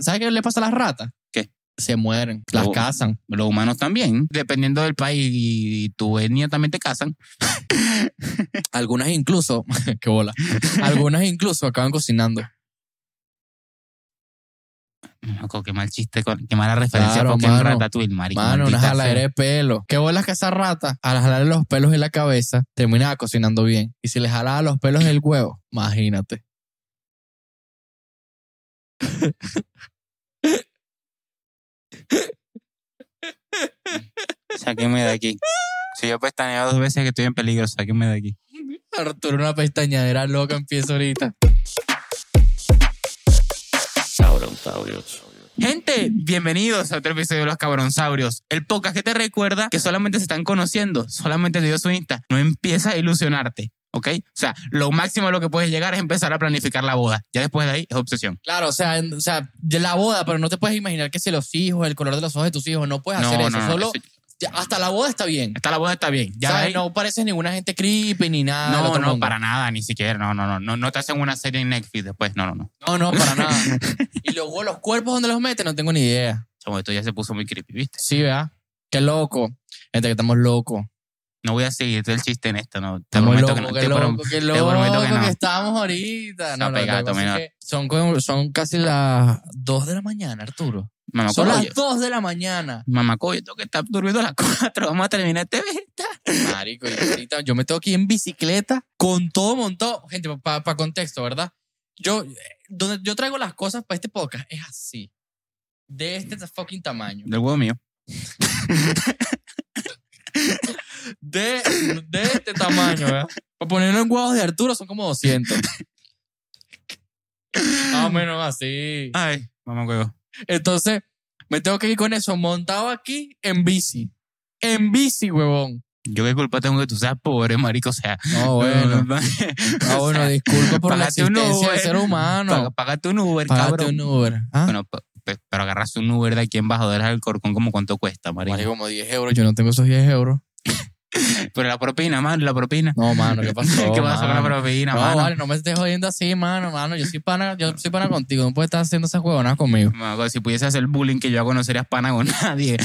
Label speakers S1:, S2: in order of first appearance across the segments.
S1: ¿Sabes qué le pasa a las ratas?
S2: ¿Qué?
S1: Se mueren, las
S2: Oh.
S1: cazan.
S2: Los humanos también, dependiendo del país y tu etnia también te casan.
S1: Algunas incluso, qué bola. Algunas incluso acaban cocinando.
S2: Loco, qué mal chiste, qué mala referencia
S1: Claro,
S2: porque en
S1: mano.
S2: Ratatouille, marico.
S1: Mano, una jaladera de pelo. Qué bolas que esa rata, al jalarle los pelos de la cabeza, terminaba cocinando bien. Y si le jalaba los pelos del huevo, imagínate.
S2: Sáquenme de aquí. Si yo pestañeo dos veces que estoy en peligro, sáquenme de aquí.
S1: Arturo, una pestañadera loca empieza ahorita.
S2: Gente, bienvenidos a otro episodio de Los Cabronsaurios, el podcast que te recuerda que solamente se están conociendo, solamente te dio su Insta. No empieza a ilusionarte, ¿ok? O sea, lo máximo a lo que puedes llegar es empezar a planificar la boda. Ya después de ahí es obsesión.
S1: Claro, o sea, en- o sea, la boda, pero no te puedes imaginar que si los hijos, el color de los ojos de tus hijos, no puedes hacer eso. Solo
S2: eso-
S1: ya, hasta la boda está bien.
S2: hasta la boda está bien. Ya
S1: no pareces ninguna gente creepy ni nada.
S2: no, no,
S1: mundo.
S2: para nada, ni siquiera. No, no, no, no. No te hacen una serie en Netflix después. No, no, no.
S1: No, no, para nada. y luego los cuerpos donde los meten, no tengo ni idea.
S2: Chamo, esto ya se puso muy creepy, ¿viste?
S1: Sí, ¿verdad? Qué loco. Gente, que estamos locos.
S2: No voy a seguir todo el chiste en esto, no. Te
S1: Estamos
S2: prometo
S1: locos,
S2: que no. Te,
S1: loco, qué
S2: te prometo que
S1: loco
S2: no.
S1: estamos ahorita. No, no, que es
S2: menor.
S1: que son, son casi las 2 de la mañana, Arturo.
S2: Mamá,
S1: Son las 2 de la mañana.
S2: Mamá, coño, tengo que estar durmiendo a las 4. Vamos a terminar este beta.
S1: Marico, y ahorita yo me tengo que ir en bicicleta con todo montado. Gente, para contexto, ¿verdad? Yo, donde yo traigo las cosas para este podcast es así. De este fucking tamaño.
S2: Del huevo mío.
S1: De, de este tamaño, ¿verdad? Para ponerlo en huevos de Arturo son como 200. Más o menos así.
S2: Ay, mamá, huevo.
S1: Entonces, me tengo que ir con eso montado aquí en bici. En bici, huevón.
S2: Yo qué culpa tengo que tú seas pobre, marico. O sea.
S1: No, bueno. Ah, bueno, disculpa por la existencia del
S2: Uber.
S1: ser humano.
S2: Paga- Págate un Uber,
S1: Págate
S2: cabrón.
S1: un Uber. ¿Ah?
S2: Bueno, pe- pe- pero agarras un Uber de aquí en Bajo del Corcón, como cuánto cuesta, marico.
S1: Marico, como 10 euros. Yo no tengo esos 10 euros.
S2: Pero la propina, man, la propina.
S1: No, mano, ¿qué pasó?
S2: ¿Qué pasó con la
S1: mano?
S2: propina,
S1: No,
S2: mano?
S1: vale, no me estés jodiendo así, mano, mano. Yo soy pana, yo soy pana contigo. No puedes estar haciendo esas huevonas conmigo.
S2: Mano, Si pudiese hacer bullying que yo hago, no serías pana con nadie.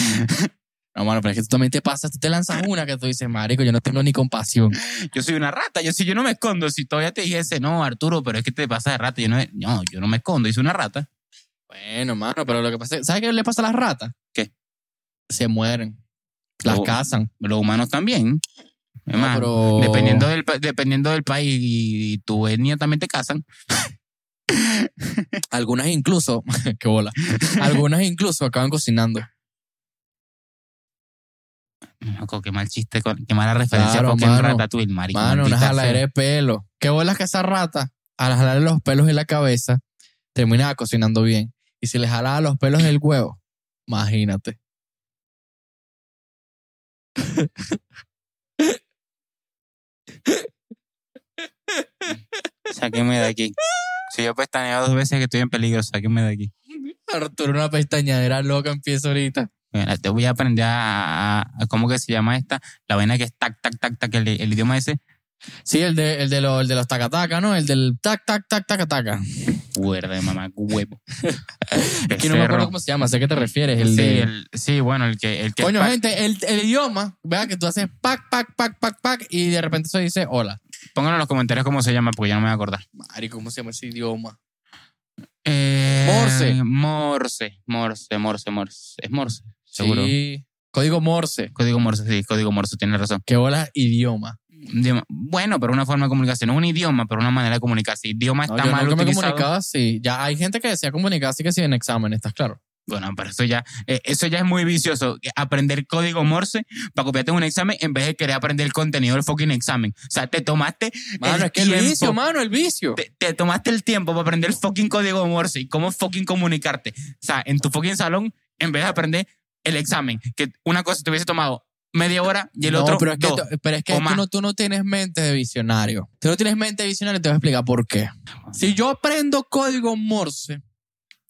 S1: No, mano, pero es que tú también te pasas, tú te lanzas una que tú dices, marico, yo no tengo ni compasión.
S2: Yo soy una rata. Yo si yo no me escondo, si todavía te dijese, no, Arturo, pero es que te pasas de rata. Yo no, no, yo no me escondo, yo soy una rata.
S1: Bueno, mano, pero lo que pasa es, ¿sabes qué le pasa a las ratas?
S2: ¿Qué?
S1: Se mueren. Las
S2: Oh.
S1: cazan.
S2: Los humanos también. Es
S1: No,
S2: más,
S1: pero-
S2: dependiendo, del, dependiendo del país y tu etnia también te casan.
S1: Algunas incluso, qué bola. Algunas incluso acaban cocinando.
S2: Loco, qué mal chiste, qué mala referencia
S1: Claro,
S2: porque en
S1: mano.
S2: Ratatouille, marico.
S1: Mano, una jaladera de pelo. Qué bolas que esa rata, al jalarle los pelos de la cabeza, terminaba cocinando bien. Y si le jalaba los pelos del huevo, imagínate.
S2: Sáquenme de aquí. Si yo pestañeo dos veces que estoy en peligro, sáquenme de aquí.
S1: Arturo, una pestañadera loca empieza ahorita.
S2: Mira, te voy a aprender a, a- a- ¿cómo que se llama esta? La vaina que es tac, tac, tac, tac, el, el idioma ese.
S1: Sí, el de, el de, los, el de los tacataca, ¿no? El del tac, tac, tac, tac, taca.
S2: Cuerda de mamá, huevo.
S1: Es que no me acuerdo cómo se llama, sé a qué te refieres. El
S2: sí,
S1: de...
S2: el- sí, bueno, el que... El que
S1: Coño, gente, el, el idioma, vea que tú haces pac, pac, pac, pac, pac, y de repente eso dice hola.
S2: Pónganlo en los comentarios cómo se llama, porque ya no me voy a acordar.
S1: Marico, ¿cómo se llama ese idioma?
S2: Eh,
S1: Morse.
S2: Morse, Morse, Morse, Morse. Es Morse, seguro.
S1: Sí. Código Morse.
S2: Código Morse, sí, código Morse, tienes razón.
S1: ¿Qué hola idioma?
S2: Bueno, pero una forma de comunicación. No un idioma, pero una manera de comunicarse. Idioma
S1: No,
S2: está
S1: yo
S2: mal
S1: nunca me
S2: utilizado.
S1: comunicaba así. Ya hay gente que decía comunicar así que sí en examen, ¿estás claro?
S2: Bueno, pero eso ya, eh, eso ya es muy vicioso. Aprender código Morse para copiarte en un examen en vez de querer aprender el contenido del fucking examen. O sea, te tomaste
S1: Mano,
S2: el
S1: es que el
S2: tiempo.
S1: vicio, mano, el vicio.
S2: te, te tomaste el tiempo para aprender el fucking código Morse y cómo fucking comunicarte. O sea, en tu fucking salón, en vez de aprender el examen, que una cosa te hubiese tomado media hora y el
S1: no,
S2: otro
S1: pero es que,
S2: dos.
S1: tú- pero es que tú, no, tú no tienes mente de visionario. Tú no tienes mente de visionario, te voy a explicar por qué. Si yo aprendo código Morse,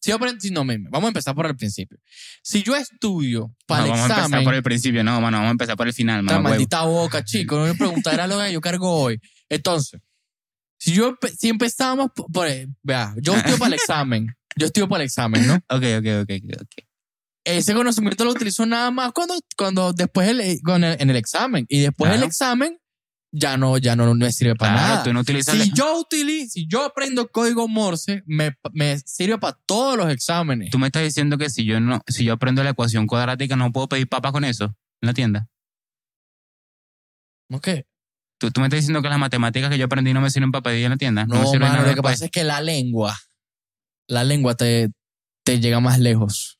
S1: si yo aprendo, si no, meme, vamos a empezar por el principio. Si yo estudio para
S2: No,
S1: el
S2: vamos a empezar
S1: examen,
S2: por el principio, no, mano, vamos a empezar por el final, mano,
S1: maldita boca, chico, no me preguntará lo que yo cargo hoy. Entonces, si yo si empezamos por, por- vea, yo estudio para el examen yo estudio para el examen, ¿no?
S2: Ok, ok, ok, ok.
S1: Ese conocimiento lo utilizo nada más cuando, cuando después el, con el- en el examen. Y después del
S2: Claro.
S1: examen ya no, ya no me sirve para
S2: Claro,
S1: nada.
S2: tú no utilizas...
S1: Si yo utilizo, si yo aprendo código Morse, me, me sirve para todos los exámenes.
S2: Tú me estás diciendo que si yo no, si yo aprendo la ecuación cuadrática, no puedo pedir papas con eso en la tienda.
S1: ¿No qué?
S2: Tú, tú me estás diciendo que las matemáticas que yo aprendí no me sirven para pedir en la tienda. me
S1: No,
S2: sirven
S1: mano,
S2: nada
S1: lo que
S2: después.
S1: pasa es que la lengua, la lengua te, te llega más lejos.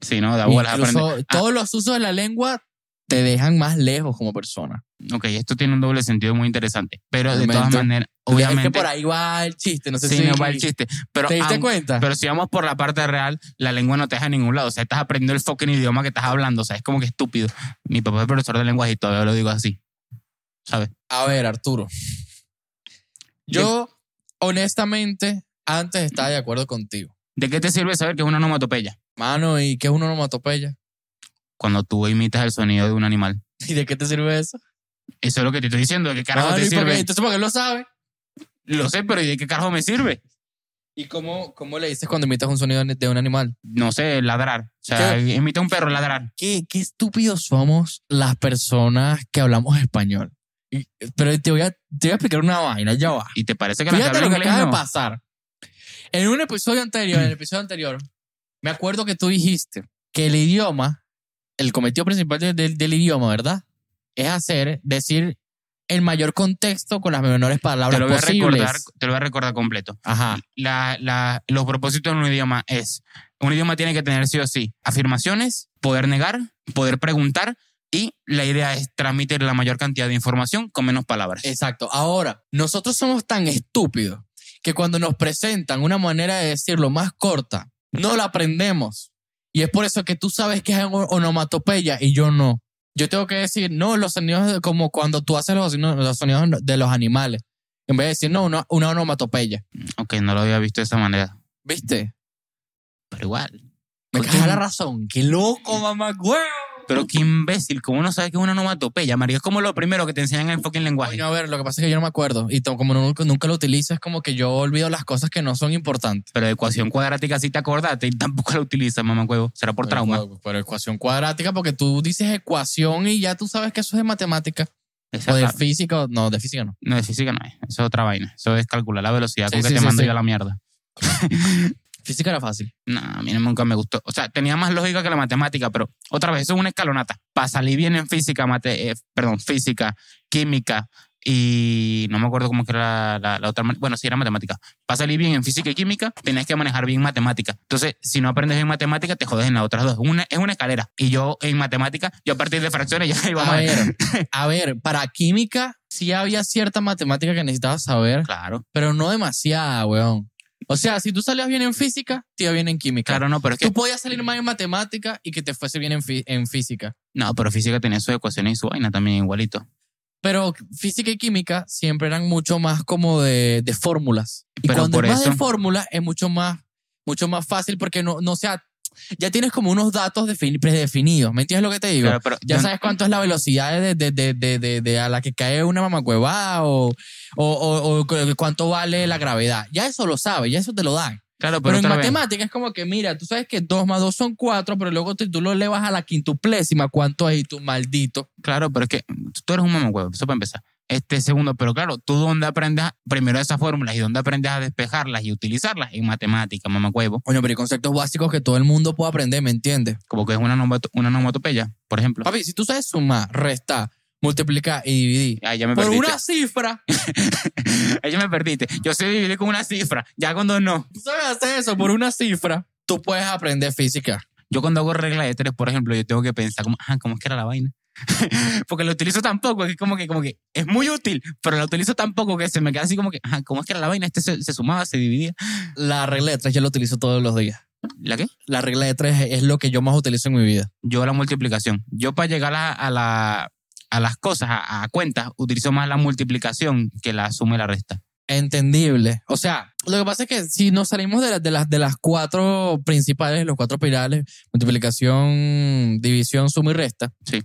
S2: Sí, no, da
S1: Incluso.
S2: Ah.
S1: todos los usos de la lengua te dejan más lejos como persona.
S2: Ok, esto tiene un doble sentido muy interesante. Pero de todas
S1: Obviamente.
S2: maneras,
S1: Es
S2: obviamente.
S1: que por ahí va el chiste, no sé
S2: sí,
S1: si
S2: no va el chiste. Pero,
S1: ¿Te diste
S2: aun-
S1: cuenta?
S2: pero si vamos por la parte real, la lengua no te deja a ningún lado. O sea, estás aprendiendo el fucking idioma que estás hablando. O sea, es como que estúpido. Mi papá es profesor de lenguaje y todavía lo digo así. ¿Sabes?
S1: A ver, Arturo. Yo, honestamente, antes estaba de acuerdo contigo.
S2: ¿De qué te sirve saber que es una onomatopeya?
S1: Mano, ¿y qué es una onomatopeya?
S2: Cuando tú imitas el sonido de un animal.
S1: ¿Y de qué te sirve eso?
S2: Eso es lo que te estoy diciendo. ¿De qué carajo
S1: Mano,
S2: te
S1: ¿y por qué?
S2: sirve?
S1: Entonces, ¿por qué lo sabe?
S2: Lo sé, pero ¿y de qué carajo me sirve?
S1: ¿Y cómo, cómo le dices cuando imitas un sonido de un animal?
S2: No sé, ladrar. O sea, imita un perro ladrar.
S1: Qué, qué estúpidos somos las personas que hablamos español. Y- pero te voy, a, te voy a explicar una vaina, ya va.
S2: ¿Y te parece que la que
S1: Fíjate lo que acaba de pasar. En un episodio anterior, en el episodio anterior, me acuerdo que tú dijiste que el idioma, el cometido principal de- del- del idioma, ¿verdad? Es hacer, decir el mayor contexto con las menores palabras
S2: Te lo, voy a
S1: posibles.
S2: recordar, te lo voy a recordar completo.
S1: Ajá.
S2: La, la- los propósitos de un idioma es, un idioma tiene que tener sí o sí afirmaciones, poder negar, poder preguntar y la idea es transmitir la mayor cantidad de información con menos palabras.
S1: Exacto. Ahora, nosotros somos tan estúpidos que cuando nos presentan una manera de decirlo más corta, no la aprendemos. Y es por eso que tú sabes que es on- onomatopeya y yo no. Yo tengo que decir, no, los sonidos de- como cuando tú haces los, sonidos- los sonidos de los animales. En vez de decir, no, una, una onomatopeya.
S2: Ok, no lo había visto de esa manera.
S1: ¿Viste?
S2: Pero igual.
S1: Me
S2: ¿Por
S1: caga
S2: qué?
S1: la razón. ¡Qué loco, mamá, huevo!
S2: Pero qué imbécil, ¿cómo no sabe que es una onomatopeya, María? Es como lo primero que te enseñan en el fucking lenguaje.
S1: Coño, a ver, lo que pasa es que yo no me acuerdo. Y to- como nunca, nunca lo utilizo, es como que yo olvido las cosas que no son importantes.
S2: Pero ecuación cuadrática sí te acordaste y tampoco la utilizas, mamá huevo. Será por trauma.
S1: Pero, pero ecuación cuadrática, porque tú dices ecuación y ya tú sabes que eso es de matemática.
S2: Esa
S1: O de
S2: la-
S1: física, o- no, de física no.
S2: no, de física no es. Eso es otra vaina. Eso es calcular la velocidad
S1: Sí,
S2: con que
S1: sí,
S2: te
S1: sí,
S2: mando
S1: sí.
S2: yo a la mierda.
S1: Física era fácil.
S2: No, a mí nunca me gustó. O sea, tenía más lógica que la matemática, pero otra vez, eso es una escalonata. Para salir bien en física, mate, eh, perdón, física, química y no me acuerdo cómo que era la, la- la otra. Bueno, sí, era matemática. Para salir bien en física y química, tenías que manejar bien matemática. Entonces, si no aprendes bien matemática, te jodes en las otras dos. Una, es una escalera. Y yo en matemática, yo a partir de fracciones ya iba
S1: A ver, a ver, para química sí había cierta matemática que necesitabas saber,
S2: Claro,
S1: pero no demasiada, weón. O sea, si tú salías bien en física, te iba bien en química.
S2: claro, no, pero es que.
S1: Tú podías salir mal en matemática y que te fuese bien en, en física.
S2: No, pero física tenía sus ecuaciones y su vaina también igualito.
S1: Pero física y química siempre eran mucho más como de, de fórmulas. Y
S2: Pero
S1: cuando
S2: por
S1: es más de fórmulas es mucho más, mucho más fácil porque no, no sea, ya tienes como unos datos defini- predefinidos. ¿Me entiendes lo que te digo?
S2: Claro, pero
S1: ya
S2: yo-
S1: sabes cuánto es la velocidad de, de, de, de, a la que cae una mamacueva o, o, o, o cu- cuánto vale la gravedad. Ya eso lo sabes, ya eso te lo dan.
S2: Claro,
S1: Pero,
S2: pero,
S1: en
S2: otra vez-
S1: matemática es como que, mira, tú sabes que 2 más 2 son 4, pero luego tú, tú lo elevas a la quintuplésima. ¿Cuánto es? Y tú, maldito.
S2: Claro, pero es que tú eres un mamacuevo, eso para empezar. Este segundo, pero claro, tú dónde aprendes primero esas fórmulas y dónde aprendes a despejarlas y utilizarlas en matemática, mamacuevo.
S1: Coño, pero hay conceptos básicos que todo el mundo puede aprender, ¿me entiendes?
S2: Como que es una, una onomatopeya, por ejemplo.
S1: Papi, si tú sabes sumar, restar, multiplicar y dividir
S2: Ay, ya me
S1: por
S2: perdiste.
S1: una cifra,
S2: Ahí ya me perdiste. Yo sé dividir con una cifra, ya cuando no.
S1: tú sabes hacer eso por una cifra, tú puedes aprender física.
S2: Yo cuando hago regla de tres, por ejemplo, yo tengo que pensar como, ah, ¿cómo es que era la vaina? Porque lo utilizo tan poco, que como que, como que es muy útil, pero lo utilizo tan poco que se me queda así como que, ah, ¿cómo es que era la vaina? Este se, se sumaba, se dividía.
S1: La regla de tres yo la utilizo todos los días.
S2: ¿La qué?
S1: La regla de tres es lo que yo más utilizo en mi vida.
S2: Yo la multiplicación. Yo para llegar a, a la, a las cosas, a, a cuentas, utilizo más la multiplicación que la suma y la resta.
S1: Entendible. O sea, lo que pasa es que si nos salimos de, las de, las, de las cuatro principales, los cuatro pilares, multiplicación, división, suma y resta.
S2: Sí.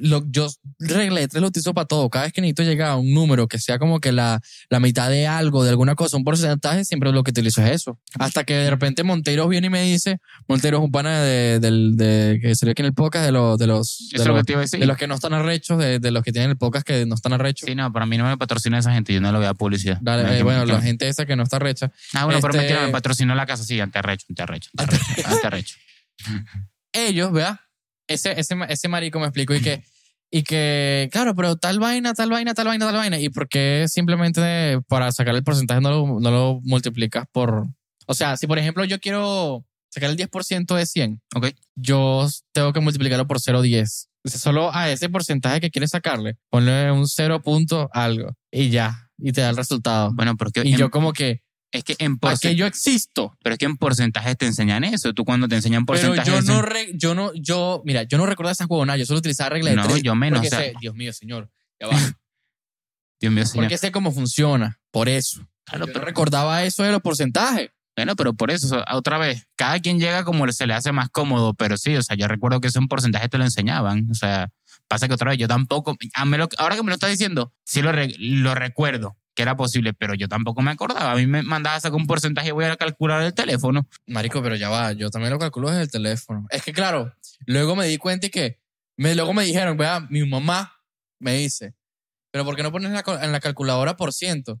S1: Lo, yo regla de tres lo utilizo para todo. Cada vez que necesito llegar a un número que sea como que la, la mitad de algo, de alguna cosa, un porcentaje, siempre lo que utilizo es eso. Hasta que de repente Monteiro viene y me dice, Monteiro es un pana de, del de, que salió aquí en el podcast de los, de los, de
S2: Eso es lo
S1: los,
S2: que te iba a decir.
S1: de los que no están arrechos, de, de los que tienen el podcast que no están arrechos.
S2: Sí, no, para mí no me patrocina esa gente, yo no le voy a publicidad.
S1: Dale,
S2: No,
S1: eh, bueno, la gente esa que no está recha.
S2: Ah, bueno, pero
S1: este-
S2: mentira, me patrocinó la casa, sí, antearrecho, antearrecho, antearrecho, antearrecho.
S1: ellos, ¿verdad? Ese, ese, ese marico me explicó y que, y que, claro, pero tal vaina, tal vaina, tal vaina, tal vaina. ¿Y por qué simplemente para sacar el porcentaje no lo, no lo multiplicas por... O sea, si por ejemplo yo quiero sacar el 10% de 100,
S2: Ok.
S1: yo tengo que multiplicarlo por 0.10. O sea, solo a ese porcentaje que quieres sacarle, ponle un 0 punto algo y ya, y te da el resultado.
S2: Bueno, porque
S1: Y
S2: en-
S1: yo como que,
S2: es que en
S1: ¿para qué
S2: porcentaje,
S1: yo existo?
S2: pero es que en porcentajes te enseñan eso. Tú cuando te enseñan
S1: Pero
S2: porcentajes.
S1: yo no, re- yo no, yo, mira, yo no recuerdo esas huevonadas, yo solo utilizaba regla de
S2: No,
S1: tres.
S2: yo menos,
S1: porque
S2: o sea-
S1: sé- Dios mío, señor, ya va.
S2: Dios mío, señor.
S1: porque sé cómo funciona, por eso.
S2: Claro,
S1: Yo
S2: pero-
S1: no recordaba eso de los porcentajes.
S2: Bueno, pero por eso, o sea, otra vez, cada quien llega como se le hace más cómodo, pero sí, o sea, yo recuerdo que ese porcentaje te lo enseñaban, o sea, pasa que otra vez yo tampoco, a me lo- ahora que me lo estás diciendo, sí lo, re- lo recuerdo que era posible, pero yo tampoco me acordaba, a mí me mandaba a sacar un porcentaje y voy a calcular el teléfono.
S1: Marico, pero ya va, yo también lo calculo desde el teléfono. Es que claro, luego me di cuenta y que, me, luego me dijeron, vea, mi mamá me dice, pero ¿por qué no pones en la, cal- en la calculadora por ciento?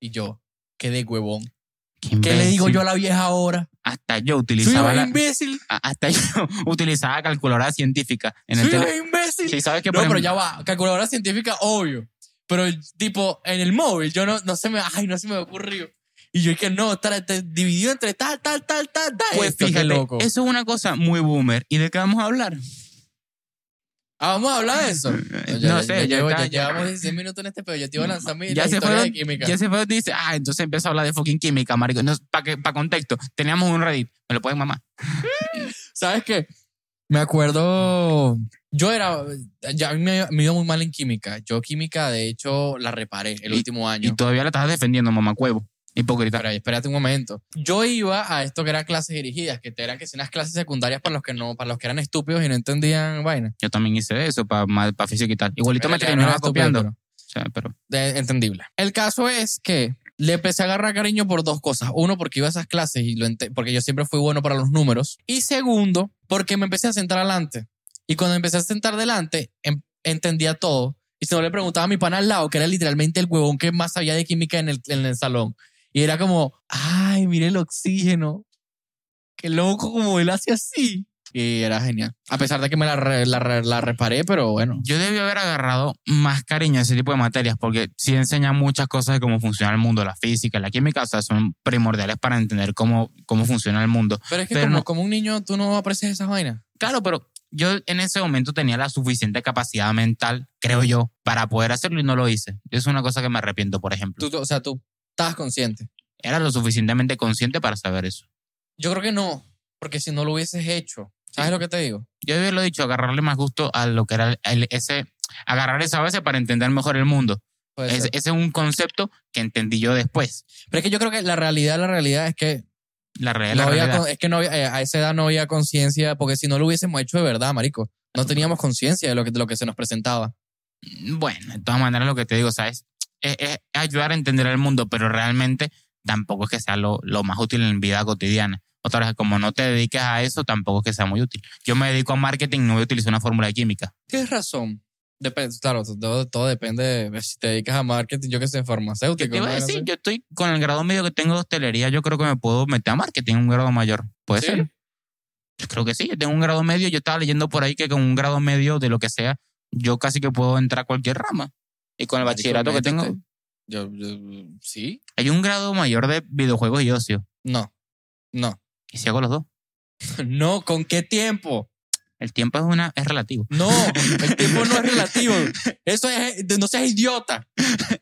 S1: Y yo, qué de huevón. ¿Qué le digo yo a la vieja ahora?
S2: Hasta yo
S1: Soy
S2: utilizaba
S1: un
S2: la-
S1: imbécil.
S2: hasta yo utilizaba calculadora científica en el
S1: Soy
S2: teléfono.
S1: un imbécil.
S2: Sí, sabes que
S1: No, pero ya va. Calculadora científica, obvio. Pero, tipo, en el móvil, yo no, no se me, ay, no se me ocurrió. Y yo es que no, dividido entre tal, tal, tal, tal, tal.
S2: Pues
S1: Esto,
S2: fíjate,
S1: loco.
S2: eso es una cosa muy boomer. ¿Y de qué vamos a hablar?
S1: Ah, vamos a hablar de eso.
S2: No
S1: ya,
S2: sé,
S1: ya,
S2: ya
S1: llevo-
S2: está,
S1: ya
S2: ya.
S1: llevamos 16 minutos en este pedo. Yo te iba a lanzar mi
S2: ya se fue,
S1: de química.
S2: ya se fue, dice, ah, entonces empieza a hablar de fucking química, marico. Para pa contexto, teníamos un Reddit, me lo pueden mamar.
S1: ¿Sabes qué? Me acuerdo, yo era, ya a mí me, me iba muy mal en química. Yo química, de hecho, la reparé el
S2: Y-
S1: último año.
S2: Y todavía la estás defendiendo, mamacuevo. Hipócrita.
S1: Espera, espérate un momento. Yo iba a esto que eran clases dirigidas, que eran que unas clases secundarias para los que no, para los que eran estúpidos y no entendían vaina.
S2: Yo también hice eso para pa física y tal. Igualito me
S1: Pero ya
S2: terminaba copiando.
S1: pero-
S2: O sea, pero
S1: de- entendible. El caso es que le empecé a agarrar cariño por dos cosas. Uno, porque iba a esas clases y lo porque yo siempre fui bueno para los números. Y segundo, porque me empecé a sentar adelante. Y cuando empecé a sentar delante, em- entendía todo. Y si no le preguntaba a mi pana al lado, que era literalmente el huevón que más sabía de química en el, en el salón. Y era como, ay, mire el oxígeno. Qué loco como él hace así. Y era genial. A pesar de que me la, re- la, re- la reparé, pero bueno.
S2: yo debí haber agarrado más cariño a ese tipo de materias porque sí enseña muchas cosas de cómo funciona el mundo, la física, la química, o sea, son primordiales para entender cómo, cómo funciona el mundo.
S1: Pero es que
S2: Pero
S1: como,
S2: no-
S1: como un niño, tú no aprecias esas vainas.
S2: Claro, pero yo en ese momento tenía la suficiente capacidad mental, creo yo, para poder hacerlo y no lo hice. Es una cosa que me arrepiento, por ejemplo.
S1: Tú, o sea, tú estabas consciente.
S2: Era lo suficientemente consciente para saber eso.
S1: Yo creo que no, porque si no lo hubieses hecho, ¿sabes lo que te digo?
S2: Yo había lo dicho, agarrarle más gusto a lo que era el- ese, agarrar esa base para entender mejor el mundo. Es- ese es un concepto que entendí yo después.
S1: Pero es que yo creo que la realidad, la realidad es que
S2: La realidad,
S1: no
S2: la
S1: había,
S2: realidad.
S1: es que no había, eh, a esa edad no había conciencia, porque si no lo hubiésemos hecho de verdad, marico, no teníamos conciencia de lo que de lo que se nos presentaba.
S2: Bueno, de todas maneras lo que te digo, ¿sabes? Es, es ayudar a entender el mundo, pero realmente tampoco es que sea lo, lo más útil en vida cotidiana. Otra vez, como no te dediques a eso, tampoco es que sea muy útil. Yo me dedico a marketing, no voy a utilizar una fórmula de química.
S1: Tienes razón. Depende, claro, todo, todo depende de si te dedicas a marketing, yo que sé,
S2: ¿Qué
S1: farmacéutico.
S2: te iba a decir? Yo estoy con el grado medio que tengo de hostelería, yo creo que me puedo meter a marketing, un grado mayor. ¿Puede
S1: ¿Sí?
S2: ser? Yo creo que sí, yo tengo un grado medio, yo estaba leyendo por ahí que con un grado medio de lo que sea, yo casi que puedo entrar a cualquier rama. Y con el bachillerato que tengo.
S1: Yo, yo- sí,
S2: hay un grado mayor de videojuegos y ocio.
S1: no, no.
S2: ¿Y si hago los dos?
S1: No, ¿con qué tiempo?
S2: El tiempo es, una, es relativo.
S1: No, el tiempo no es relativo. Eso es, no seas idiota.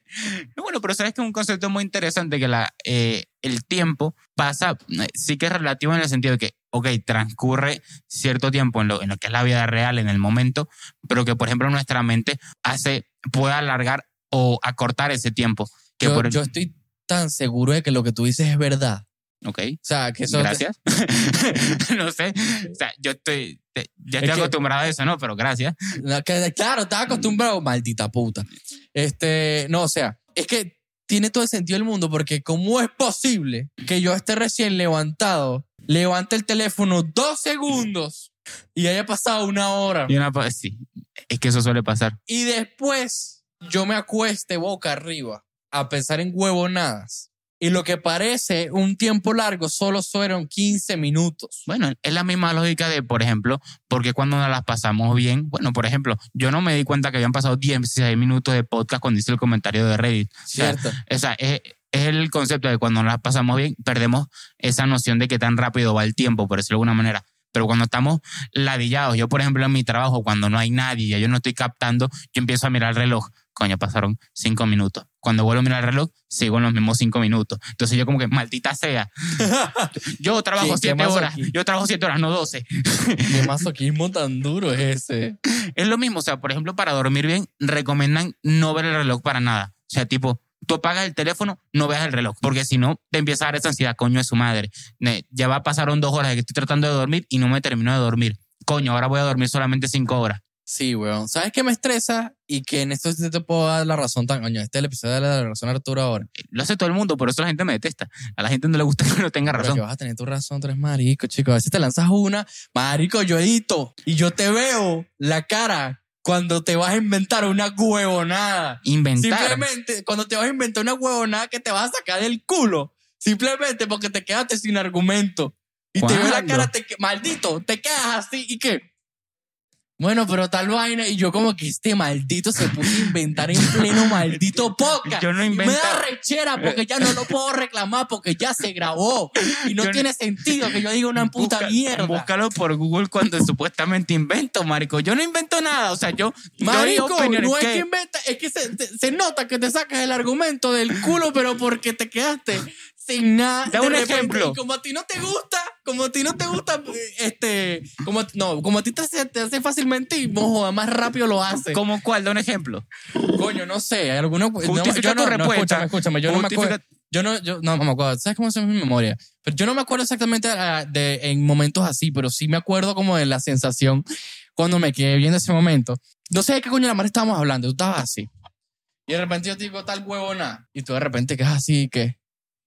S2: Bueno, pero sabes que es un concepto muy interesante que la, eh, el tiempo pasa, eh, sí que es relativo en el sentido de que, ok, transcurre cierto tiempo en lo, en lo que es la vida real, en el momento, pero que, por ejemplo, nuestra mente hace, puede alargar o acortar ese tiempo. Que
S1: Yo,
S2: por,
S1: yo estoy tan seguro de que lo que tú dices es verdad
S2: Ok.
S1: O sea, que eso...
S2: Gracias. no sé. O sea, yo estoy, te- ya
S1: Es
S2: estoy
S1: que-
S2: acostumbrado a eso, ¿no? Pero gracias.
S1: No, que- Claro, estaba acostumbrado, maldita puta. Este, no, o sea, es que tiene todo el sentido del mundo porque ¿cómo es posible que yo esté recién levantado, levante el teléfono dos segundos y haya pasado una hora
S2: Y una, sí, es que eso suele pasar.
S1: y después yo me acueste boca arriba a pensar en huevonadas y lo que parece un tiempo largo solo fueron 15 minutos?
S2: Bueno, es la misma lógica de, por ejemplo, porque cuando nos las pasamos bien, bueno, por ejemplo, yo no me di cuenta que habían pasado 16 minutos de podcast cuando hice el comentario de Reddit.
S1: ¿Cierto?
S2: O sea, es, es el concepto de cuando nos las pasamos bien, perdemos esa noción de que tan rápido va el tiempo, por decirlo de alguna manera. Pero cuando estamos ladillados, yo por ejemplo en mi trabajo, cuando no hay nadie, ya yo no estoy captando, yo empiezo a mirar el reloj. Coño, pasaron cinco minutos. Cuando vuelvo a mirar el reloj, sigo en los mismos cinco minutos. Entonces yo como que, maldita sea. Yo trabajo
S1: ¿Qué- qué
S2: siete horas. Yo trabajo siete horas, no doce.
S1: ¿Qué masoquismo tan duro es ese?
S2: Es lo mismo, o sea, por ejemplo, para dormir bien, recomiendan no ver el reloj para nada. O sea, tipo, tú apagas el teléfono, no veas el reloj, porque si no, te empieza a dar esa ansiedad, coño de su madre. Ya va, pasaron dos horas de que estoy tratando de dormir y no me termino de dormir. Coño, ahora voy a dormir solamente cinco horas.
S1: Sí, weón. ¿Sabes qué me estresa? Y que en esto sí te puedo dar la razón tan... Coño, este es el episodio de la razón Arturo ahora.
S2: Lo hace todo el mundo, por eso la gente me detesta. A la gente no le gusta que no tenga
S1: Pero
S2: razón.
S1: que vas a tener tu razón, tú eres marico, chico. A veces te lanzas una, marico, yo edito. Y yo te veo la cara cuando te vas a inventar una huevonada.
S2: Inventar.
S1: Simplemente, cuando te vas a inventar una huevonada que te vas a sacar del culo. Simplemente porque te quedaste sin argumento. Y te veo la cara, te, maldito, te quedas así y que... Bueno, pero tal vaina. Y yo como que este maldito se puso a inventar en pleno maldito podcast.
S2: Yo no
S1: Y Me
S2: invento.
S1: da rechera porque ya no lo puedo reclamar porque ya se grabó. Y no
S2: Yo no-
S1: tiene sentido que yo diga una puta
S2: Busca-
S1: mierda.
S2: Búscalo por Google cuando supuestamente invento, marico. Yo no invento nada. O sea, yo
S1: Marico, no es
S2: que-
S1: que inventa, es que se nota que te sacas el argumento del culo, pero porque te quedaste sin nada.
S2: Da
S1: de
S2: un
S1: repente,
S2: ejemplo.
S1: Y como a ti no te gusta, como a ti no te gusta, este, como, no, como a ti te, hace- te hace fácil mentir, mojo, más rápido lo hace.
S2: ¿Cómo cuál? Da un ejemplo.
S1: Coño, no sé, hay algunos. No,
S2: Justifica
S1: yo no,
S2: tu
S1: no,
S2: respuesta.
S1: escúchame, escúchame, yo no me
S2: Justifica-
S1: acuerdo. Yo no, yo no, no me acuerdo. ¿Sabes cómo es mi memoria? Pero yo no me acuerdo exactamente ah, de, en momentos así, pero sí me acuerdo como de la sensación cuando me quedé viendo ese momento. No sé de qué coño la madre estábamos hablando. Tú estabas así. Y de repente yo te digo tal huevona. Y tú de repente quedas así que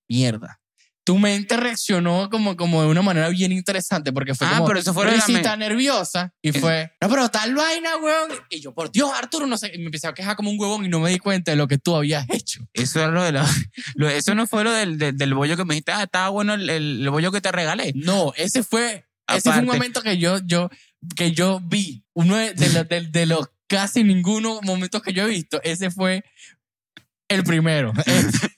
S1: mierda. Tu mente reaccionó como, como de una manera bien interesante porque fue
S2: Ah,
S1: como
S2: pero eso fue la
S1: risita nerviosa y fue, no, pero tal vaina, huevón. Y yo, por Dios, Arturo, no sé, y me empecé a quejar como un huevón y no me di cuenta de lo que tú habías hecho.
S2: Eso era lo de la, lo- eso no fue lo del, del, del bollo que me dijiste, ah, estaba bueno el, el, el bollo que te regalé.
S1: No, ese fue, ese fue un momento que yo, yo, que yo vi. Uno de, de los- de- de los casi ninguno momentos que yo he visto. Ese fue el primero.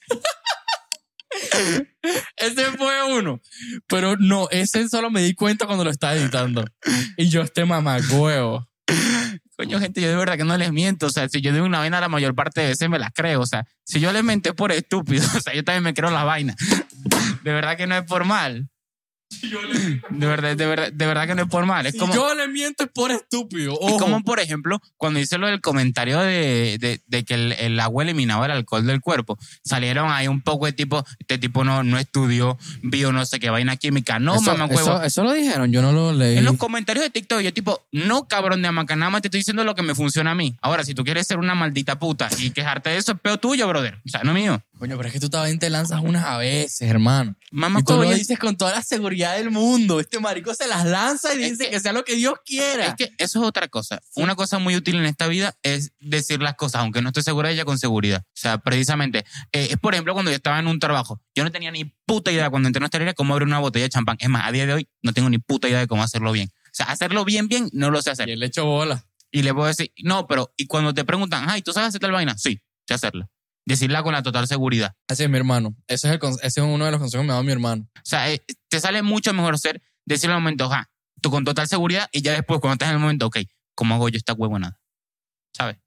S1: ese fue uno. Pero no, ese solo me di cuenta cuando lo estaba editando. Y yo, este mamagüevo.
S2: Coño, gente, yo de verdad que no les miento. O sea, si yo digo una vaina, la mayor parte de veces me la creo. O sea, si yo les menté por estúpido, o sea, yo también me creo las vainas. De verdad que no es por mal. De verdad, de verdad, de verdad que no es por mal. Es
S1: Si
S2: como,
S1: yo le miento es por estúpido.
S2: es
S1: Ojo.
S2: como, por ejemplo, cuando hice lo del comentario de, de, de que el, el agua eliminaba el alcohol del cuerpo, salieron ahí un poco de tipo, este tipo no, no estudió, vio no sé qué vaina química. No,
S1: eso,
S2: mamá, huevo.
S1: eso, eso lo dijeron, yo no lo leí.
S2: En los comentarios de TikTok, yo tipo, no cabrón de hamaca, nada más te estoy diciendo lo que me funciona a mí. Ahora, si tú quieres ser una maldita puta y quejarte de eso, es peor tuyo, brother. O sea, no mío.
S1: Coño, pero es que tú también te lanzas unas a veces, hermano.
S2: Mamá,
S1: Y tú lo dices con toda la seguridad del mundo. Este marico se las lanza y dice
S2: que-
S1: que, sea lo que Dios quiera.
S2: Es que eso es otra cosa. Una cosa muy útil en esta vida es decir las cosas, aunque no estoy segura de ella con seguridad. O sea, precisamente, eh, es por ejemplo cuando yo estaba en un trabajo. Yo no tenía ni puta idea cuando entré en hostelería cómo abrir una botella de champán. Es más, a día de hoy no tengo ni puta idea de cómo hacerlo bien. O sea, hacerlo bien, bien, no lo sé hacer.
S1: y él le echó bola.
S2: Y le puedo decir, no, pero, y cuando te preguntan, ay, ¿tú sabes hacer tal vaina? Sí, sé hacerlo. Decirla con la total seguridad.
S1: Así es mi hermano. Ese es, el, con- ese es uno de los consejos que me ha dado mi hermano.
S2: O sea, eh, te sale mucho mejor ser, decirlo al momento, ajá, tú con total seguridad y ya después, cuando estás en el momento, ok, ¿cómo hago yo esta huevonada? ¿Sabes?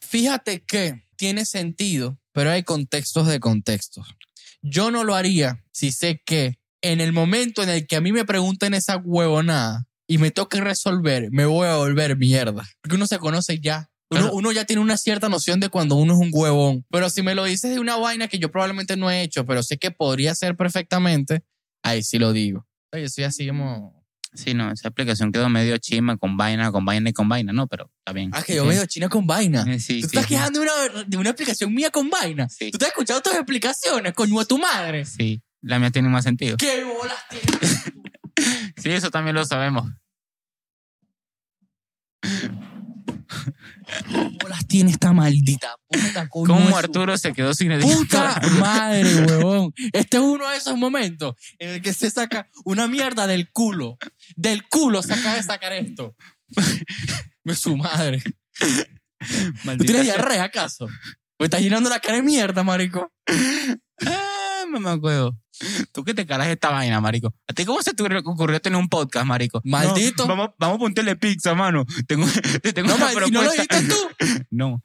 S1: Fíjate que tiene sentido, pero hay contextos de contextos. Yo no lo haría si sé que en el momento en el que a mí me pregunten esa huevonada y me toque resolver, me voy a volver mierda. Porque uno se conoce ya. Uno, ya tiene una cierta noción de cuando uno es un huevón. Pero si me lo dices de una vaina que yo probablemente no he hecho, pero sé que podría ser perfectamente, ahí sí lo digo. Yo soy así como...
S2: Sí, no, esa aplicación quedó medio chima, con vaina, con vaina y con vaina, no, pero está bien.
S1: Ah, que yo
S2: Sí.
S1: medio china con vaina.
S2: Eh, Sí,
S1: ¿Tú
S2: sí,
S1: estás quejando de una, de una aplicación mía con vaina?
S2: Sí.
S1: ¿Tú te has escuchado tus explicaciones, coño a tu madre?
S2: Sí, la mía tiene más sentido.
S1: ¿Qué bolas tienes?
S2: Sí, eso también lo sabemos.
S1: ¿Qué bolas tiene esta maldita puta? coño
S2: ¿Cómo Arturo se quedó sin
S1: Puta
S2: editor?
S1: madre, huevón. Este es uno de esos momentos en el que se saca una mierda del culo. Del culo se acaba de sacar esto. Su madre. ¿Tú tienes diarrea acaso? ¿Me estás llenando la cara de mierda, marico?
S2: Me acuerdo. ¿Tú qué te caras esta vaina, marico? ¿A ti cómo se te ocurrió tener un podcast, marico?
S1: Maldito.
S2: No, vamos, vamos a ponerle pizza, mano. Tengo, te tengo
S1: No,
S2: una
S1: ma- ¿y no lo
S2: propuesta.
S1: dijiste tú?
S2: No.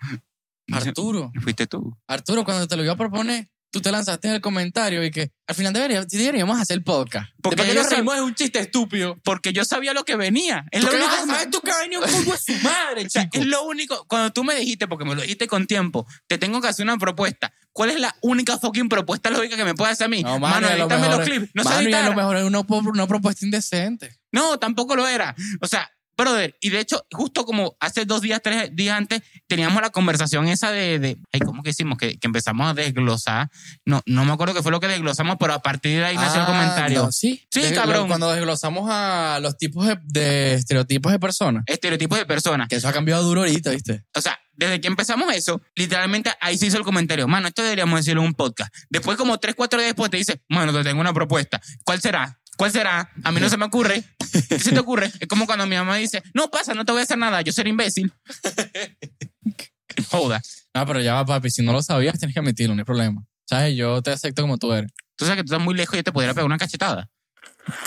S1: Arturo.
S2: Fuiste tú.
S1: Arturo, cuando te lo iba a proponer, tú te lanzaste en el comentario y que al final debería- sí deberíamos hacer podcast.
S2: Porque
S1: que
S2: yo
S1: nos reímos es un chiste estúpido.
S2: Porque yo sabía lo que venía. Es
S1: ¿Tú
S2: lo único
S1: saber tú que venía un coño de su madre,
S2: O sea,
S1: chico?
S2: es lo único. Cuando tú me dijiste, porque me lo dijiste con tiempo, te tengo que hacer una propuesta. ¿Cuál es la única fucking propuesta lógica que me puedes hacer a mí?
S1: No,
S2: mano,
S1: lo
S2: los clips. No sé
S1: mano, y a lo mejor es una, una propuesta indecente.
S2: No, tampoco lo era. O sea, brother, y de hecho, justo como hace dos días, tres días antes, teníamos la conversación esa de, de ay, ¿cómo que hicimos? Que, que empezamos a desglosar. No, no me acuerdo qué fue lo que desglosamos, pero a partir de ahí nació el
S1: Ah,
S2: comentario.
S1: no, sí,
S2: Sí, cabrón.
S1: Cuando desglosamos a los tipos de, de estereotipos de personas,
S2: Estereotipos de personas.
S1: que eso ha cambiado duro ahorita, ¿viste?
S2: O sea, desde que empezamos eso, literalmente ahí se hizo el comentario. Mano, esto deberíamos decirlo en un podcast. Después, como tres, cuatro días después, te dice, mano, te tengo una propuesta. ¿Cuál será? ¿Cuál será? A mí no se me ocurre. ¿Qué se te ocurre? Es como cuando mi mamá dice, no pasa, no te voy a hacer nada, yo seré imbécil. Joda.
S1: Ah, pero ya va, papi, si no lo sabías, tienes que admitirlo, no hay problema. ¿Sabes? Yo te acepto como tú eres.
S2: Tú sabes que tú estás muy lejos y yo te podría pegar una cachetada.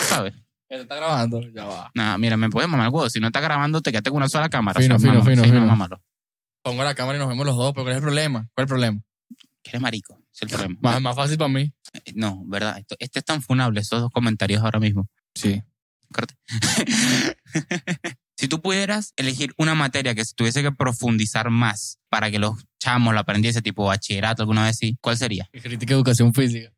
S2: ¿Sabes?
S1: ¿Que te está grabando? Ya va.
S2: Nada, mira, me puedes mamar el huevo. Si no estás grabando, te quedaste con una sola cámara.
S1: Fino,
S2: O sea,
S1: fino,
S2: mámalo.
S1: fino,
S2: no,
S1: fino.
S2: mámalo.
S1: Pongo la cámara y nos vemos los dos, pero ¿cuál es el problema? ¿Cuál es el problema?
S2: Que eres marico. Es el problema.
S1: Más, más fácil para mí.
S2: Eh, No, verdad. Esto- este es tan funable, esos dos comentarios ahora mismo.
S1: Sí.
S2: Corte. si tú pudieras elegir una materia que se tuviese que profundizar más para que los chamos la aprendiese, tipo bachillerato alguna vez sí, ¿cuál sería?
S1: Crítica educación física.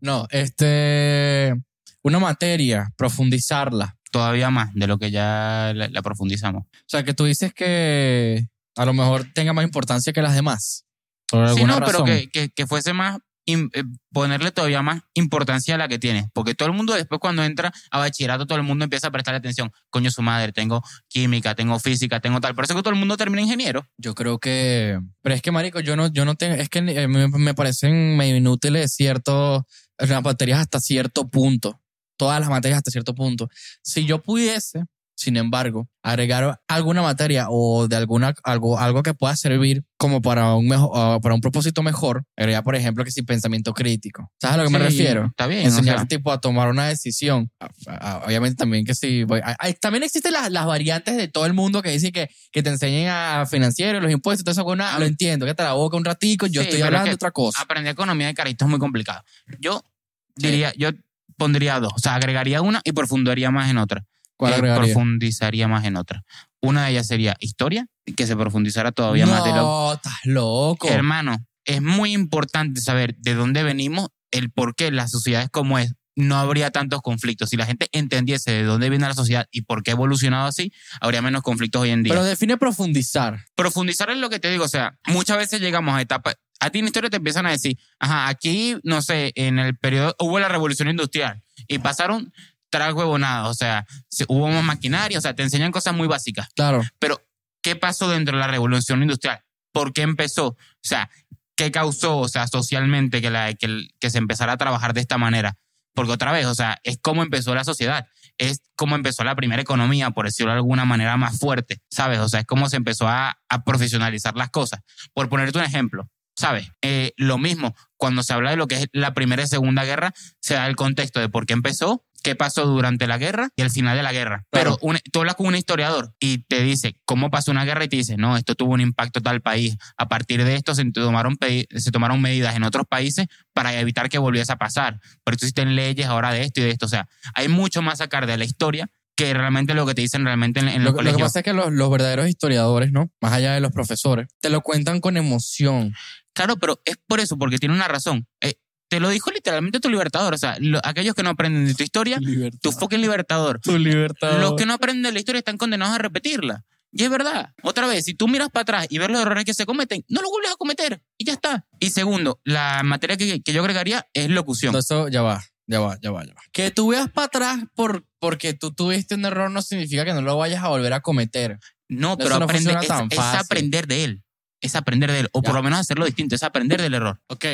S1: No, este. Una materia, profundizarla.
S2: Todavía más de lo que ya la, la profundizamos.
S1: O sea, que tú dices que a lo mejor tenga más importancia que las demás. Por
S2: Sí, no, pero que, que, que fuese más, eh, ponerle todavía más importancia a la que tiene. Porque todo el mundo después cuando entra a bachillerato, todo el mundo empieza a prestarle atención. Coño, su madre, tengo química, tengo física, tengo tal. Por eso que todo el mundo termina ingeniero.
S1: Yo creo que. Pero es que, marico, yo no, yo no tengo. Es que eh, me, me parecen medio inútiles ciertos. Las materias hasta cierto punto. Todas las materias hasta cierto punto. Si yo pudiese, sin embargo, agregar alguna materia o de alguna algo, algo que pueda servir como para un mejor, ah, para un propósito mejor, agregar, por ejemplo, que si pensamiento crítico. ¿Sabes a lo que me refiero?
S2: Está bien. o
S1: enseñar
S2: sea,
S1: tipo a tomar una decisión. Ah, ah, Obviamente también que sí. voy- ah, ah, también existen las, las variantes de todo el mundo que dicen que, que te enseñen a financiero, los impuestos, todo eso. Lo entiendo, que te la boca un ratico, yo
S2: Sí,
S1: estoy hablando de otra cosa.
S2: aprender economía de carito es muy complicado. Yo diría, yo pondría dos. O sea, agregaría una y profundizaría más en otra.
S1: ¿Cuál
S2: profundizaría más en otra. Una de ellas sería historia, que se profundizara todavía más de lo
S1: No, estás loco.
S2: Hermano, es muy importante saber de dónde venimos, el por qué la sociedad es como es. No habría tantos conflictos. Si la gente entendiese de dónde viene la sociedad y por qué ha evolucionado así, habría menos conflictos hoy en día.
S1: Pero define profundizar.
S2: Profundizar en lo que te digo, o sea, muchas veces llegamos a etapas. A ti en historia te empiezan a decir, ajá, aquí, no sé, en el periodo hubo la revolución industrial y pasaron tras huevonadas, o sea, se- hubo más maquinaria, o sea, te enseñan cosas muy básicas.
S1: Claro.
S2: Pero, ¿qué pasó dentro de la revolución industrial? ¿Por qué empezó? O sea, ¿qué causó, o sea, socialmente que, la, que, que se empezara a trabajar de esta manera? Porque otra vez, o sea, es cómo empezó la sociedad, es cómo empezó la primera economía, por decirlo de alguna manera más fuerte, ¿sabes? O sea, es cómo se empezó a, a profesionalizar las cosas. Por ponerte un ejemplo, ¿sabes? Eh, lo mismo, cuando se habla de lo que es la primera y segunda guerra, se da el contexto de por qué empezó, qué pasó durante la guerra y el final de la guerra.
S1: Claro.
S2: Pero un- tú hablas con un historiador y te dice cómo pasó una guerra y te dice, no, esto tuvo un impacto tal país. A partir de esto se tomaron, se tomaron medidas en otros países para evitar que volviese a pasar. Por eso existen leyes ahora de esto y de esto. O sea, hay mucho más sacar de la historia que realmente lo que te dicen realmente en, en
S1: Lo,
S2: los
S1: lo que
S2: colegios.
S1: pasa es que los, los verdaderos historiadores, ¿no? Más allá de los profesores, te lo cuentan con emoción.
S2: Claro, pero es por eso, porque tiene una razón. Eh, te lo dijo literalmente tu libertador. O sea, lo- aquellos que no aprenden de tu historia, tu fucking libertador.
S1: Tu libertad.
S2: Los que no aprenden de la historia están condenados a repetirla. Y es verdad. Otra vez, si tú miras para atrás y ves los errores que se cometen, no los vuelves a cometer. Y ya está. Y segundo, la materia que, que yo agregaría es locución.
S1: No, eso ya va, ya va, ya va, ya va. Que tú veas para atrás por, porque tú tuviste un error no significa que no lo vayas a volver a cometer.
S2: No, pero
S1: no
S2: aprende, es, es aprender de él. Es aprender de él. O por
S1: Ya.
S2: lo menos hacerlo distinto. Es aprender del error.
S1: Ok,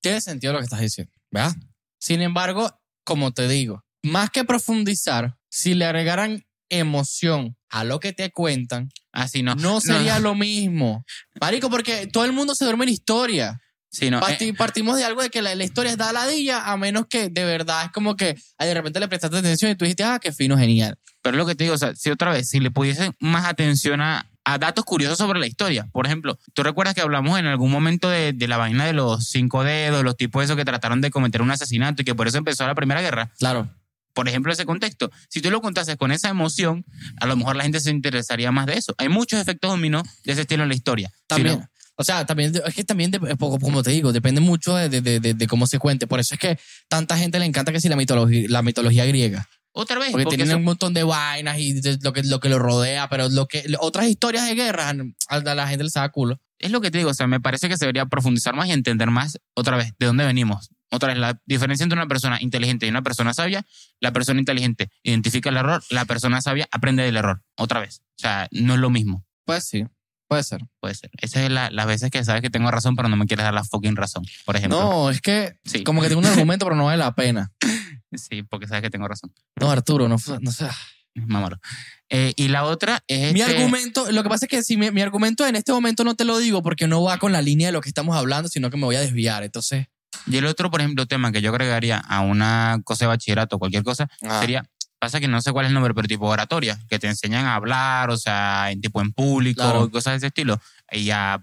S1: tiene sentido lo que estás diciendo, ¿verdad? Sin embargo, como te digo, más que profundizar, si le agregaran emoción a lo que te cuentan,
S2: Así no.
S1: no sería lo mismo. Marico, porque todo el mundo se duerme en historia.
S2: Sí, no.
S1: Parti-
S2: eh,
S1: partimos de algo de que la, la historia es da ladilla, a menos que de verdad es como que de repente le prestaste atención y tú dijiste, ah, qué fino, genial.
S2: Pero lo que te digo, o sea, si otra vez, si le pudiesen más atención a, a datos curiosos sobre la historia. Por ejemplo, tú recuerdas que hablamos en algún momento de, de la vaina de los cinco dedos, los tipos esos que trataron de cometer un asesinato y que por eso empezó la Primera Guerra.
S1: Claro.
S2: Por ejemplo, ese contexto. Si tú lo contases con esa emoción, a lo mejor la gente se interesaría más de eso. Hay muchos efectos dominó de ese estilo en la historia.
S1: También.
S2: Si no-
S1: O sea, también, es que también, como te digo, depende mucho de, de- de- de cómo se cuente. Por eso es que tanta gente le encanta que si la mitología, la mitología griega.
S2: Otra vez,
S1: Porque,
S2: porque
S1: tienen
S2: eso-
S1: un montón de vainas y de lo que, lo que lo rodea, pero lo que, otras historias de guerra a la gente les da culo.
S2: es lo que te digo, o sea, me parece que se debería profundizar más y entender más, otra vez, de dónde venimos. Otra vez, la diferencia entre una persona inteligente y una persona sabia, la persona inteligente identifica el error, la persona sabia aprende del error. Otra vez. O sea, no es lo mismo.
S1: Pues sí, puede ser.
S2: Puede ser. Esas es la- las veces que sabes que tengo razón, pero no me quieres dar la fucking razón. Por ejemplo.
S1: No, es que
S2: Sí.
S1: como que tengo un argumento, pero no vale la pena.
S2: Sí, porque sabes que tengo razón.
S1: No, Arturo, no, no sé.
S2: Mámalo. Eh, y la otra es.
S1: Mi
S2: este-
S1: argumento, lo que pasa es que si mi, mi argumento en este momento no te lo digo porque no va con la línea de lo que estamos hablando, sino que me voy a desviar. Entonces,
S2: Y el otro, por ejemplo, tema que yo agregaría a una cosa de bachillerato o cualquier cosa
S1: Ah.
S2: sería. Pasa que no sé cuál es el nombre, pero tipo oratoria, que te enseñan a hablar, o sea, en tipo en público,
S1: Claro.
S2: y cosas de ese estilo, y a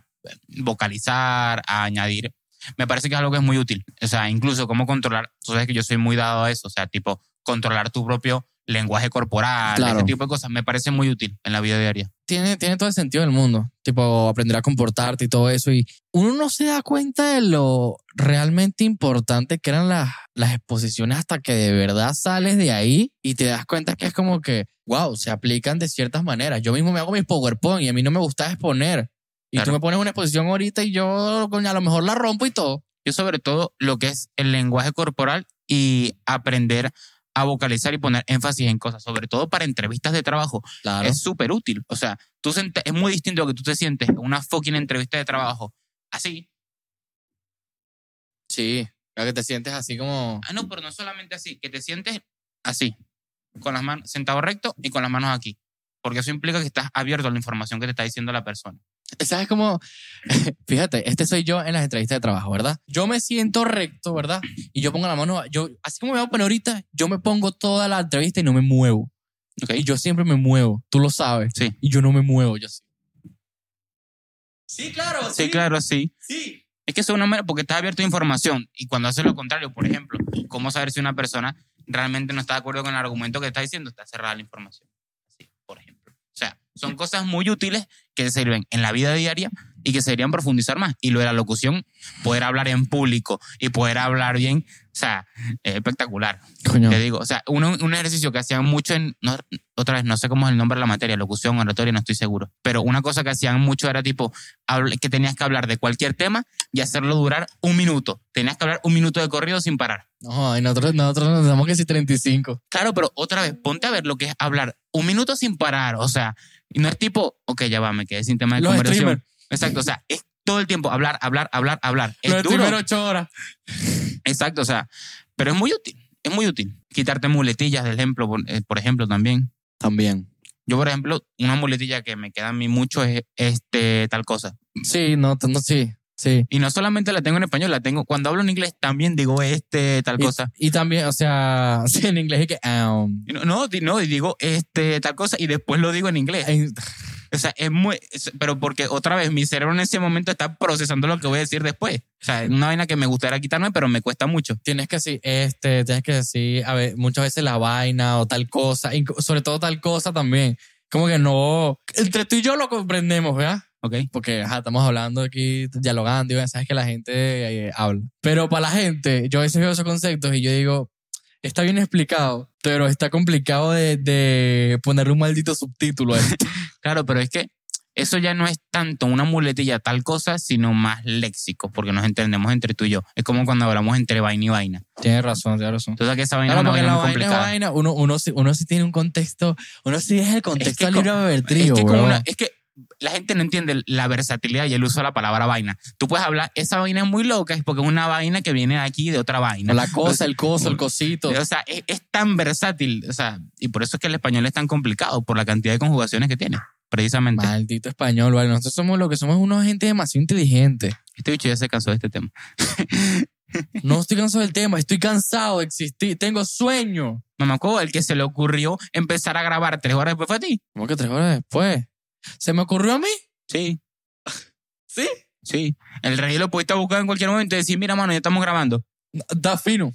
S2: vocalizar, a añadir. Me parece que es algo que es muy útil. O sea, incluso cómo controlar, tú sabes que yo soy muy dado a eso, o sea, tipo controlar tu propio lenguaje corporal,
S1: Claro.
S2: ese tipo de cosas, me parece muy útil en la vida diaria.
S1: tiene, tiene todo el sentido del mundo. Tipo, aprender a comportarte y todo eso. Y uno no se da cuenta de lo realmente importante que eran las, las exposiciones hasta que de verdad sales de ahí y te das cuenta que es como que, wow, se aplican de ciertas maneras. Yo mismo me hago mis PowerPoint y a mí no me gusta exponer. Y
S2: Claro.
S1: tú me pones una exposición ahorita y yo coño, a lo mejor la rompo y todo.
S2: Yo sobre todo lo que es el lenguaje corporal y aprender a vocalizar y poner énfasis en cosas, sobre todo para entrevistas de trabajo,
S1: Claro.
S2: es súper útil. O sea, tú es muy distinto lo que tú te sientes en una fucking entrevista de trabajo así.
S1: Sí. Que te sientes así como.
S2: Ah, no, pero no solamente así, que te sientes así, con las manos sentado recto y con las manos aquí. Porque eso implica que estás abierto a la información que te está diciendo la persona.
S1: ¿Sabes cómo? Fíjate, este soy yo en las entrevistas de trabajo, ¿verdad? Yo me siento recto, ¿verdad? Y yo pongo la mano, yo, así como me voy a poner ahorita, yo me pongo toda la entrevista y no me muevo.
S2: ¿Ok?
S1: Y yo siempre me muevo, tú lo sabes.
S2: Sí.
S1: Y yo no me muevo, yo sí. Sí, claro,
S2: Sí, claro, sí.
S1: Sí.
S2: Es que eso es una manera, porque estás abierto a información. Y cuando haces lo contrario, por ejemplo, ¿cómo saber si una persona realmente no está de acuerdo con el argumento que está diciendo? Está cerrada la información. Así, por ejemplo. Son cosas muy útiles que sirven en la vida diaria y que se deberían profundizar más. Y lo de la locución, poder hablar en público y poder hablar bien, o sea, es espectacular.
S1: Coño.
S2: Te digo, o sea, un, un ejercicio que hacían mucho en, no- otra vez, no sé cómo es el nombre de la materia, locución, oratoria, no estoy seguro, pero una cosa que hacían mucho era tipo, que tenías que hablar de cualquier tema y hacerlo durar un minuto. Tenías que hablar un minuto de corrido sin parar.
S1: No, y nosotros, nosotros nos damos que sí 35.
S2: Claro, pero otra vez, ponte a ver lo que es hablar un minuto sin parar, o sea, y no es tipo, ok, ya va, me quedé sin tema de
S1: Los
S2: conversación.
S1: streamers.
S2: Exacto, o sea, es todo el tiempo hablar, hablar, hablar, hablar. Es
S1: Los
S2: duro.
S1: ocho horas.
S2: Exacto, o sea, pero es muy útil, es muy útil. Quitarte muletillas, de ejemplo, por, eh, por ejemplo, también.
S1: También.
S2: Yo, por ejemplo, una muletilla que me queda a mí mucho es este tal cosa.
S1: Sí, no, no sí, sí.
S2: Y no solamente la tengo en español, la tengo cuando hablo en inglés también digo este tal
S1: Y-
S2: cosa.
S1: Y, también, o sea, sí, en inglés es que. um,
S2: No, no, digo este tal cosa y después lo digo en inglés.
S1: en-
S2: O sea, es muy. pero porque otra vez mi cerebro en ese momento está procesando lo que voy a decir después. O sea, es una vaina que me gustaría quitarme, pero me cuesta mucho.
S1: tienes que decir este, tienes que decir, a ver, muchas veces la vaina o tal cosa, sobre todo tal cosa también. Como que no, entre tú y yo lo comprendemos, ¿verdad?
S2: ¿Ok?
S1: porque ajá, estamos hablando aquí, dialogando, y sabes que la gente eh, habla. Pero para la gente, yo a veces veo esos conceptos y yo digo, está bien explicado, pero está complicado de, de ponerle un maldito subtítulo a esto.
S2: Claro, pero es que eso ya no es tanto una muletilla tal cosa, sino más léxico, porque nos entendemos entre tú y yo. Es como cuando hablamos entre vaina y vaina.
S1: tienes razón, tienes razón.
S2: Entonces, que esa vaina
S1: Claro,
S2: es
S1: porque
S2: vaina
S1: la vaina es vaina, uno, uno, sí- uno sí tiene un contexto, uno sí es el contexto
S2: que
S1: del libro de
S2: Es
S1: Bertrío,
S2: que, una- es que la gente no entiende la versatilidad y el uso de la palabra vaina. Tú puedes hablar, esa vaina es muy loca, es porque es una vaina que viene de aquí de otra vaina.
S1: La cosa, el coso, el cosito.
S2: O sea, es, es tan versátil, o sea, y por eso es que el español es tan complicado, por la cantidad de conjugaciones que tiene, precisamente.
S1: Maldito español, ¿vale? Nosotros somos lo que somos unos gente demasiado inteligente.
S2: Este bicho ya se cansó de este tema.
S1: No estoy cansado del tema, estoy cansado de existir, tengo sueño.
S2: Mamaco, el que se le ocurrió empezar a grabar tres horas después fue a ti.
S1: ¿Cómo que tres horas después? ¿Se me ocurrió a mí?
S2: Sí,
S1: Sí.
S2: sí. El rey lo pudiste buscar en cualquier momento y decir, mira, mano, ya estamos grabando.
S1: Da fino.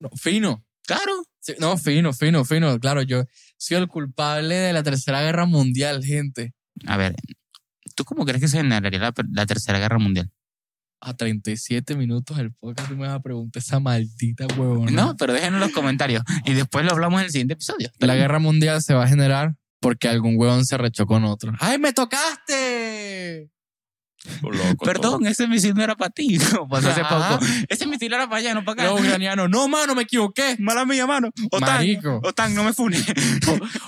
S1: No, fino.
S2: Claro.
S1: Sí, no, fino, fino, fino. Claro, yo soy el culpable de la Tercera Guerra Mundial, gente.
S2: A ver, ¿tú cómo crees que se generaría la, la Tercera Guerra Mundial?
S1: A 37 minutos del podcast tú me vas a preguntar esa maldita huevona.
S2: No, pero déjenos en los comentarios y después lo hablamos en el siguiente episodio.
S1: La guerra mundial se va a generar porque algún huevón se rechó con otro. ¡Ay, me tocaste!
S2: Perdón, ese misil no era para ti. pasó hace poco. Ese misil era para allá, no para acá.
S1: Los ucranianos, no, mano, me equivoqué.
S2: Mala mía, mano. Otan,
S1: Marico.
S2: Otan, no me funes.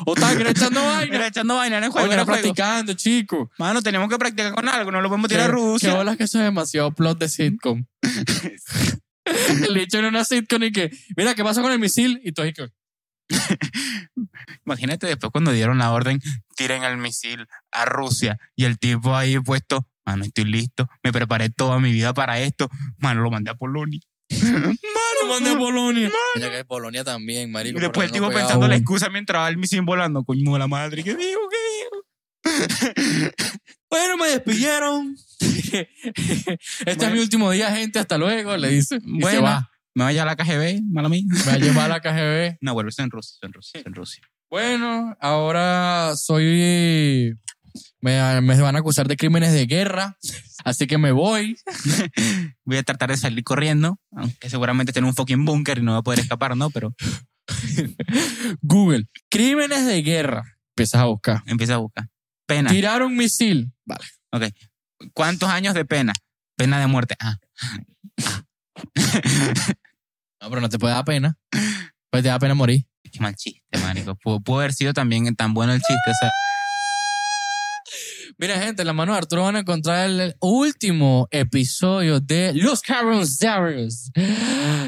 S1: O están echando
S2: Era
S1: vaina.
S2: echando vaina en el juego.
S1: Oye,
S2: era
S1: era
S2: juego.
S1: practicando, chico.
S2: Mano, tenemos que practicar con algo. No lo podemos tirar a
S1: Qué
S2: Rusia.
S1: bolas que eso es demasiado plot de sitcom. Le echan una sitcom y que, mira, ¿qué pasa con el misil? Y tú ahí que,
S2: Imagínate después cuando dieron la orden, tiren el misil a Rusia y el tipo ahí puesto, mano, estoy listo, me preparé toda mi vida para esto, mano, lo mandé a Polonia.
S1: lo mandé a Polonia. Mira que Polonia también, marico.
S2: Y después el
S1: no
S2: tipo pensando la excusa mientras va el misil volando, coño de la madre, ¿qué digo? ¿Qué digo?
S1: Bueno, me despidieron. este es mi último día, gente. Hasta luego, le dice. Y se va.
S2: Me vaya a la KGB, mala mía.
S1: Me va a llevar a la KGB.
S2: No, vuelve, estoy en Rusia, estoy en Rusia, estoy en Rusia.
S1: Bueno, ahora soy. Me, me van a acusar de crímenes de guerra. Así que me voy.
S2: Voy a tratar de salir corriendo, aunque seguramente tengo un fucking búnker y no voy a poder escapar, ¿no? Pero
S1: Google. Crímenes de guerra. Empiezas a buscar.
S2: empieza a buscar. Pena.
S1: Tirar un misil. Vale.
S2: ¿Cuántos años de pena? Pena de muerte. Ah,
S1: No, pero no te puede dar pena. Pues te da pena morir.
S2: qué mal chiste, marico. Pudo, pudo haber sido también tan bueno el chiste. O sea,
S1: Mira, gente, en la mano de Arturo van a encontrar el último episodio de Los Carronzarios,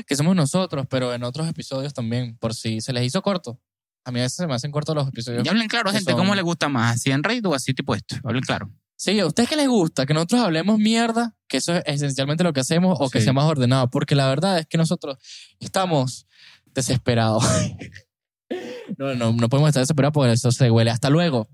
S1: que somos nosotros, pero en otros episodios también, por si se les hizo corto. A mí a veces se me hacen cortos los episodios.
S2: y hablen claro, gente,
S1: son-
S2: ¿cómo les gusta más? ¿Así en Raid o así tipo esto? Hablen claro.
S1: Sí, ¿a ustedes qué les gusta? Que nosotros hablemos mierda, que eso es esencialmente lo que hacemos, o que sea más ordenado, porque la verdad es que nosotros estamos desesperados. no, no, no podemos estar desesperados porque eso se huele. Hasta luego.